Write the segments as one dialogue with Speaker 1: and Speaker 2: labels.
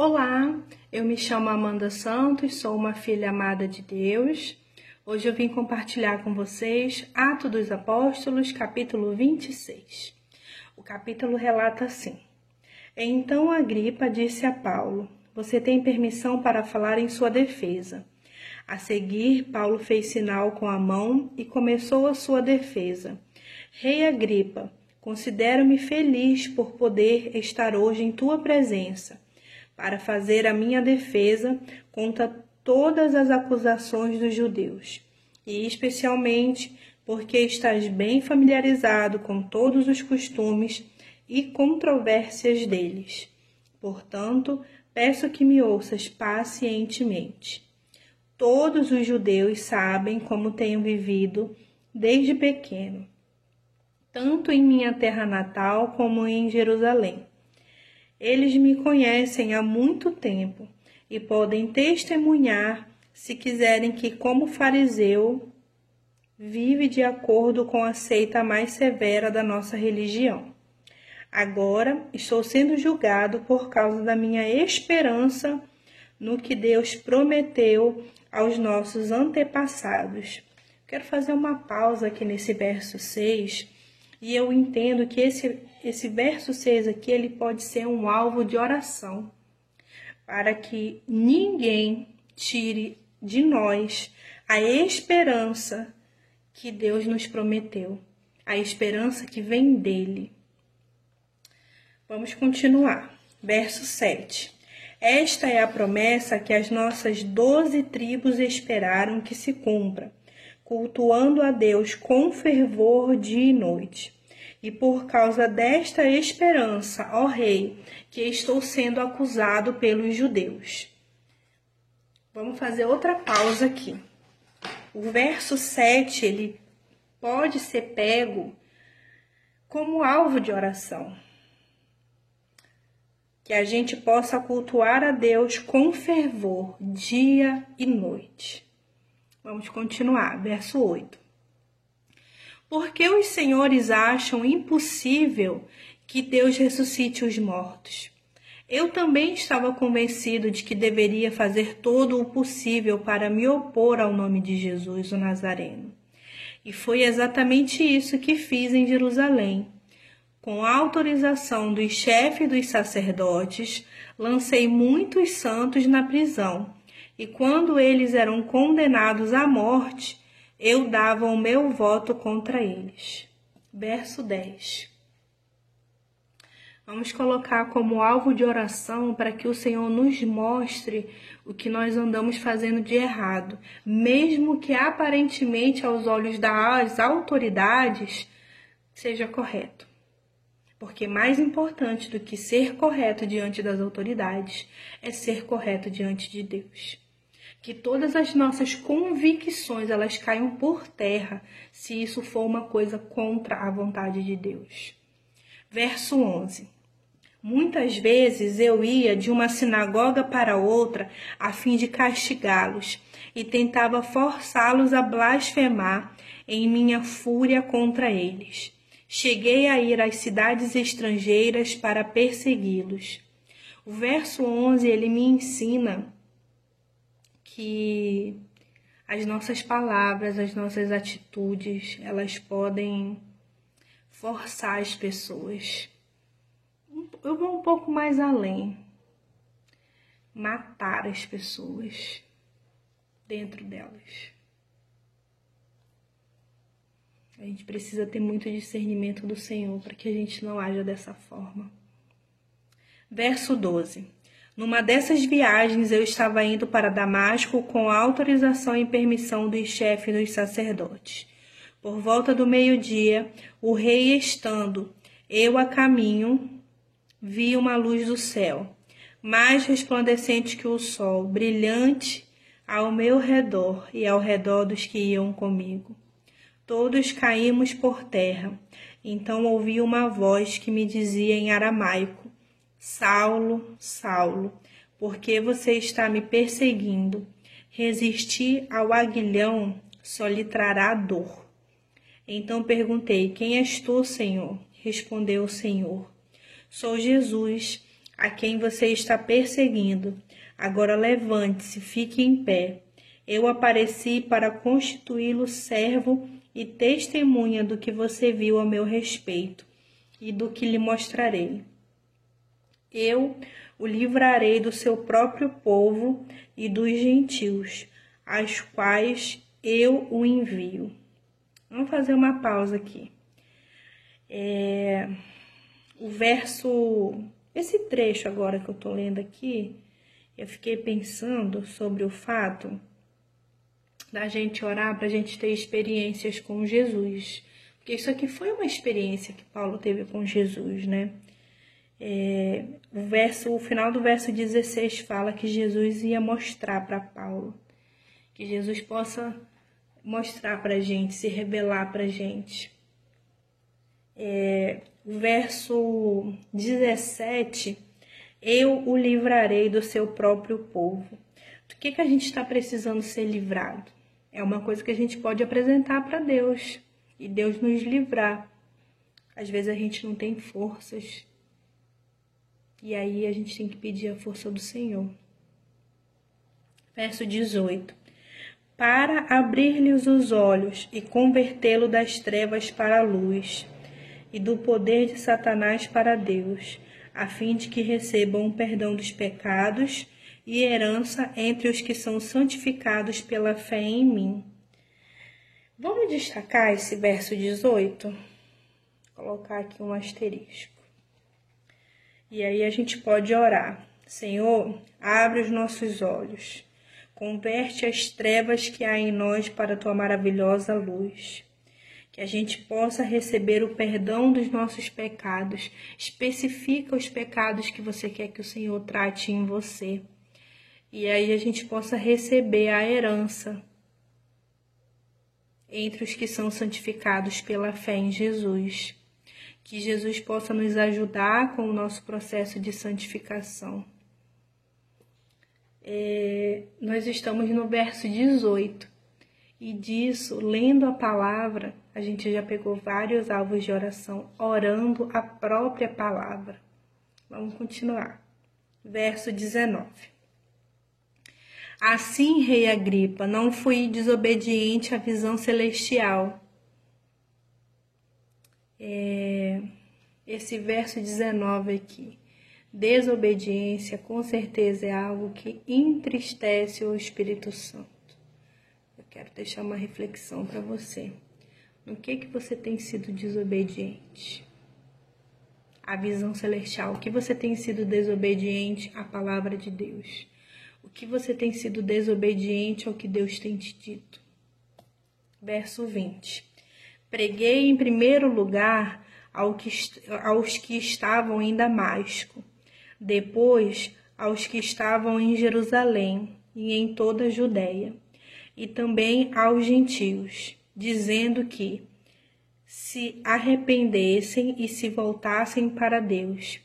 Speaker 1: Olá, eu me chamo Amanda Santos, sou uma filha amada de Deus. Hoje eu vim compartilhar com vocês Atos dos Apóstolos, capítulo 26. O capítulo relata assim: Então Agripa disse a Paulo: Você tem permissão para falar em sua defesa. A seguir, Paulo fez sinal com a mão e começou a sua defesa. Rei Agripa, considero-me feliz por poder estar hoje em tua presença, para fazer a minha defesa contra todas as acusações dos judeus, e especialmente porque estás bem familiarizado com todos os costumes e controvérsias deles. Portanto, peço que me ouças pacientemente. Todos os judeus sabem como tenho vivido desde pequeno tanto em minha terra natal como em Jerusalém. Eles me conhecem há muito tempo e podem testemunhar se quiserem que, como fariseu, vive de acordo com a seita mais severa da nossa religião. Agora estou sendo julgado por causa da minha esperança no que Deus prometeu aos nossos antepassados. Quero fazer uma pausa aqui nesse verso 6 e eu entendo que esse, esse verso 6 aqui, ele pode ser um alvo de oração, para que ninguém tire de nós a esperança que Deus nos prometeu, a esperança que vem dele. Vamos continuar. Verso 7. Esta é a promessa que as nossas doze tribos esperaram que se cumpra cultuando a Deus com fervor dia e noite. E por causa desta esperança, ó Rei, que estou sendo acusado pelos judeus. Vamos fazer outra pausa aqui. O verso 7, ele pode ser pego como alvo de oração. Que a gente possa cultuar a Deus com fervor, dia e noite. Vamos continuar, verso 8. Porque os senhores acham impossível que Deus ressuscite os mortos. Eu também estava convencido de que deveria fazer todo o possível para me opor ao nome de Jesus, o Nazareno. E foi exatamente isso que fiz em Jerusalém. Com a autorização dos chefes dos sacerdotes, lancei muitos santos na prisão e quando eles eram condenados à morte, eu dava o meu voto contra eles. Verso 10. Vamos colocar como alvo de oração para que o Senhor nos mostre o que nós andamos fazendo de errado, mesmo que aparentemente aos olhos das autoridades seja correto. Porque mais importante do que ser correto diante das autoridades é ser correto diante de Deus que todas as nossas convicções elas caiam por terra se isso for uma coisa contra a vontade de Deus. Verso 11. Muitas vezes eu ia de uma sinagoga para outra a fim de castigá-los e tentava forçá-los a blasfemar em minha fúria contra eles. Cheguei a ir às cidades estrangeiras para persegui-los. O verso 11 ele me ensina que as nossas palavras, as nossas atitudes, elas podem forçar as pessoas. Eu vou um pouco mais além. Matar as pessoas dentro delas. A gente precisa ter muito discernimento do Senhor para que a gente não haja dessa forma. Verso 12. Numa dessas viagens, eu estava indo para Damasco com a autorização e permissão dos chefes dos sacerdotes. Por volta do meio-dia, o rei estando eu a caminho, vi uma luz do céu, mais resplandecente que o sol, brilhante ao meu redor e ao redor dos que iam comigo. Todos caímos por terra. Então ouvi uma voz que me dizia em aramaico: Saulo, Saulo, por que você está me perseguindo? Resistir ao aguilhão só lhe trará dor. Então perguntei: Quem és tu, Senhor? Respondeu o Senhor: Sou Jesus, a quem você está perseguindo. Agora levante-se, fique em pé. Eu apareci para constituí-lo servo e testemunha do que você viu a meu respeito e do que lhe mostrarei. Eu o livrarei do seu próprio povo e dos gentios, aos quais eu o envio. Vamos fazer uma pausa aqui. É, o verso, esse trecho agora que eu tô lendo aqui, eu fiquei pensando sobre o fato da gente orar para a gente ter experiências com Jesus. Porque isso aqui foi uma experiência que Paulo teve com Jesus, né? É, o, verso, o final do verso 16 fala que Jesus ia mostrar para Paulo. Que Jesus possa mostrar para gente, se revelar para gente. É, o verso 17, eu o livrarei do seu próprio povo. Do que, que a gente está precisando ser livrado? É uma coisa que a gente pode apresentar para Deus e Deus nos livrar. Às vezes a gente não tem forças e aí a gente tem que pedir a força do Senhor. Verso 18: Para abrir-lhes os olhos e convertê-lo das trevas para a luz, e do poder de Satanás para Deus, a fim de que recebam o perdão dos pecados e herança entre os que são santificados pela fé em mim. Vamos destacar esse verso 18? Vou colocar aqui um asterisco. E aí a gente pode orar. Senhor, abre os nossos olhos. Converte as trevas que há em nós para a tua maravilhosa luz. Que a gente possa receber o perdão dos nossos pecados. Especifica os pecados que você quer que o Senhor trate em você. E aí a gente possa receber a herança entre os que são santificados pela fé em Jesus. Que Jesus possa nos ajudar com o nosso processo de santificação. É, nós estamos no verso 18, e disso, lendo a palavra, a gente já pegou vários alvos de oração, orando a própria palavra. Vamos continuar. Verso 19. Assim, rei Agripa, não fui desobediente à visão celestial é, esse verso 19 aqui. Desobediência, com certeza, é algo que entristece o Espírito Santo. Eu quero deixar uma reflexão para você. No que que você tem sido desobediente? A visão celestial. O que você tem sido desobediente à palavra de Deus? O que você tem sido desobediente ao que Deus tem te dito? Verso 20. Preguei em primeiro lugar aos que estavam em Damasco, depois aos que estavam em Jerusalém e em toda a Judéia, e também aos gentios, dizendo que se arrependessem e se voltassem para Deus,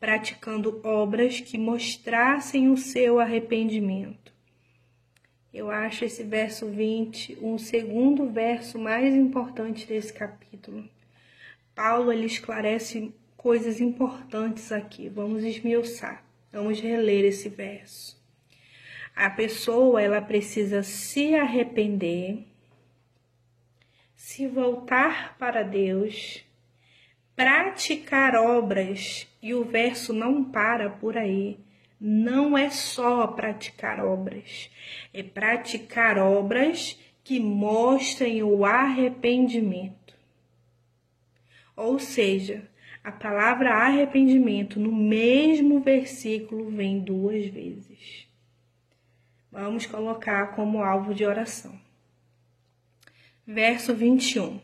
Speaker 1: praticando obras que mostrassem o seu arrependimento. Eu acho esse verso 20 um segundo verso mais importante desse capítulo. Paulo ele esclarece coisas importantes aqui. Vamos esmiuçar. Vamos reler esse verso. A pessoa ela precisa se arrepender, se voltar para Deus, praticar obras, e o verso não para por aí não é só praticar obras, é praticar obras que mostrem o arrependimento. Ou seja, a palavra arrependimento no mesmo versículo vem duas vezes. Vamos colocar como alvo de oração. Verso 21.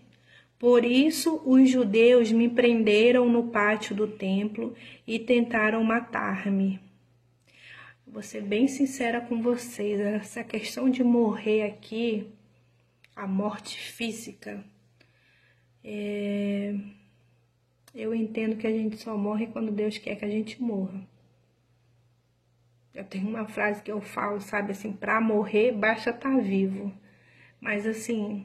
Speaker 1: Por isso os judeus me prenderam no pátio do templo e tentaram matar-me. Vou ser bem sincera com vocês, essa questão de morrer aqui, a morte física, é... eu entendo que a gente só morre quando Deus quer que a gente morra. Eu tenho uma frase que eu falo, sabe, assim, pra morrer basta estar tá vivo. Mas assim,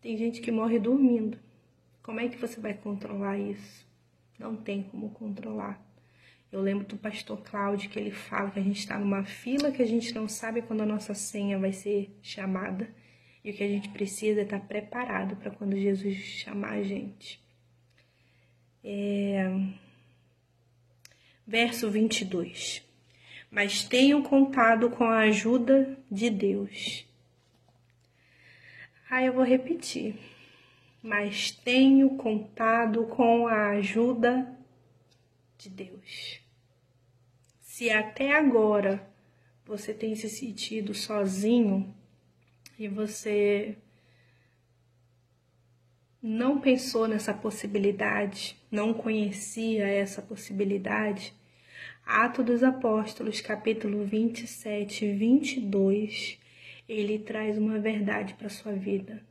Speaker 1: tem gente que morre dormindo. Como é que você vai controlar isso? Não tem como controlar. Eu lembro do pastor Cláudio que ele fala que a gente está numa fila que a gente não sabe quando a nossa senha vai ser chamada. E o que a gente precisa é estar preparado para quando Jesus chamar a gente. É... Verso 22. Mas tenho contado com a ajuda de Deus. Ah, eu vou repetir. Mas tenho contado com a ajuda de Deus. Se até agora você tem se sentido sozinho e você não pensou nessa possibilidade, não conhecia essa possibilidade, Atos dos Apóstolos, capítulo 27 e 22, ele traz uma verdade para sua vida.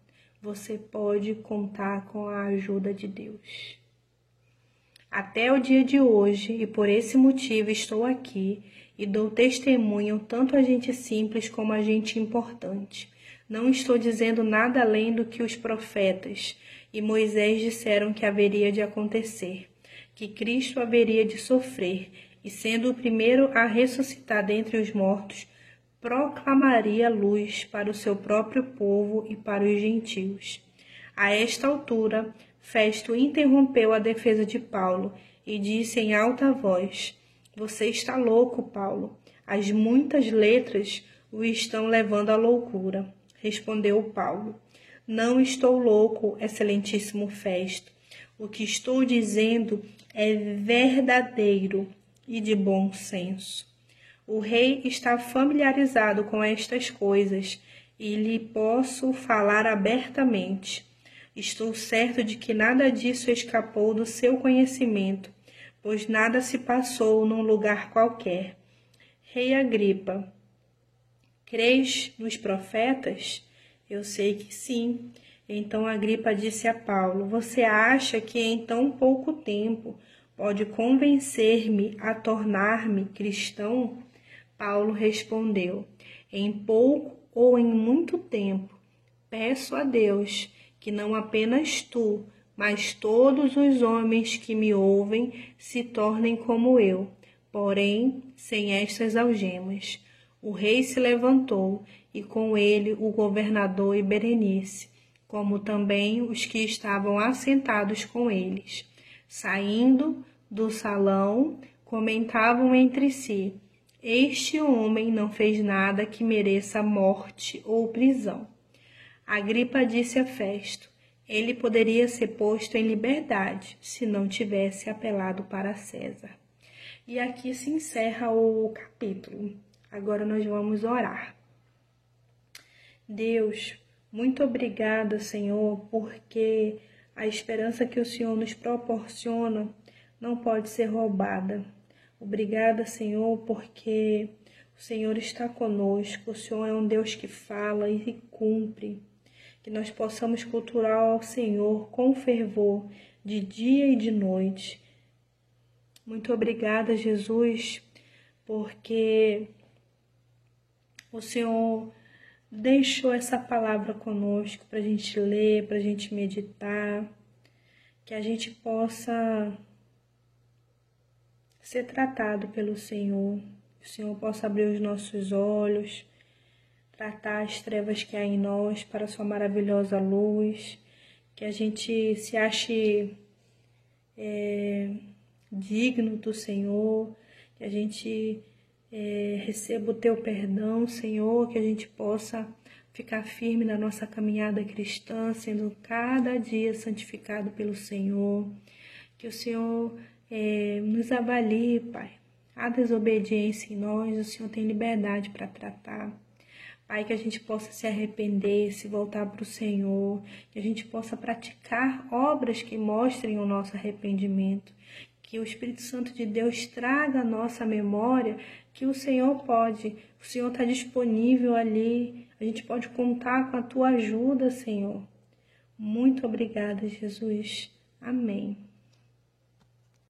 Speaker 1: Você pode contar com a ajuda de Deus até o dia de hoje, e por esse motivo estou aqui e dou testemunho tanto a gente simples como a gente importante. Não estou dizendo nada além do que os profetas e Moisés disseram que haveria de acontecer, que Cristo haveria de sofrer, e sendo o primeiro a ressuscitar dentre os mortos, proclamaria luz para o seu próprio povo e para os gentios. A esta altura, Festo interrompeu a defesa de Paulo e disse em alta voz: Você está louco, Paulo. As muitas letras o estão levando à loucura. Respondeu Paulo: Não estou louco, excelentíssimo Festo. O que estou dizendo é verdadeiro e de bom senso. O rei está familiarizado com estas coisas e lhe posso falar abertamente. Estou certo de que nada disso escapou do seu conhecimento, pois nada se passou num lugar qualquer. Rei Agripa, crês nos profetas? Eu sei que sim. Então Agripa disse a Paulo: Você acha que em tão pouco tempo pode convencer-me a tornar-me cristão? Paulo respondeu: Em pouco ou em muito tempo, peço a Deus que não apenas tu, mas todos os homens que me ouvem se tornem como eu, porém sem estas algemas. O rei se levantou, e com ele o governador e Berenice, como também os que estavam assentados com eles. Saindo do salão, comentavam entre si: Este homem não fez nada que mereça morte ou prisão. Agripa disse a Festo: ele poderia ser posto em liberdade se não tivesse apelado para César. E aqui se encerra o capítulo. Agora nós vamos orar. Deus, muito obrigada, Senhor, porque a esperança que o Senhor nos proporciona não pode ser roubada. Obrigada, Senhor, porque o Senhor está conosco, o Senhor é um Deus que fala e cumpre que nós possamos cultuar ao Senhor com fervor, de dia e de noite. Muito obrigada, Jesus, porque o Senhor deixou essa palavra conosco para a gente ler, para a gente meditar, que a gente possa ser tratado pelo Senhor, que o Senhor possa abrir os nossos olhos tratar as trevas que há em nós para a sua maravilhosa luz, que a gente se ache é, digno do Senhor, que a gente é, receba o teu perdão, Senhor, que a gente possa ficar firme na nossa caminhada cristã, sendo cada dia santificado pelo Senhor, que o Senhor é, nos avalie, Pai. Há desobediência em nós, o Senhor tem liberdade para tratar. Pai, que a gente possa se arrepender, se voltar para o Senhor, que a gente possa praticar obras que mostrem o nosso arrependimento, que o Espírito Santo de Deus traga à nossa memória que o Senhor pode, o Senhor está disponível ali, a gente pode contar com a tua ajuda, Senhor. Muito obrigada, Jesus. Amém.